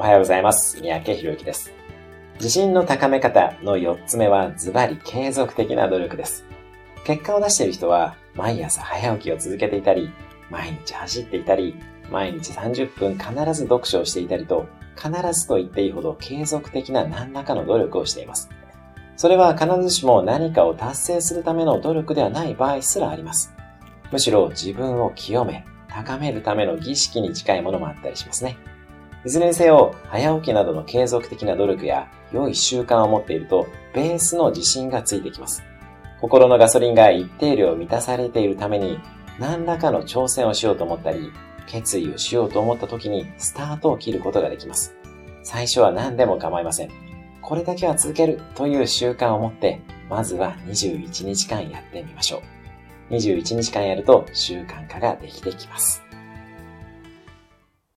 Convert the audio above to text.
おはようございます。三宅博之です。自信の高め方の4つ目はズバリ継続的な努力です。結果を出している人は毎朝早起きを続けていたり、毎日走っていたり、毎日30分必ず読書をしていたりと、必ずと言っていいほど継続的な何らかの努力をしています。それは必ずしも何かを達成するための努力ではない場合すらあります。むしろ自分を清め、高めるための儀式に近いものもあったりしますね。いずれにせよ、早起きなどの継続的な努力や良い習慣を持っていると、ベースの自信がついてきます。心のガソリンが一定量満たされているために、何らかの挑戦をしようと思ったり、決意をしようと思った時にスタートを切ることができます。最初は何でも構いません。これだけは続けるという習慣を持って、まずは21日間やってみましょう。21日間やると習慣化ができてきます。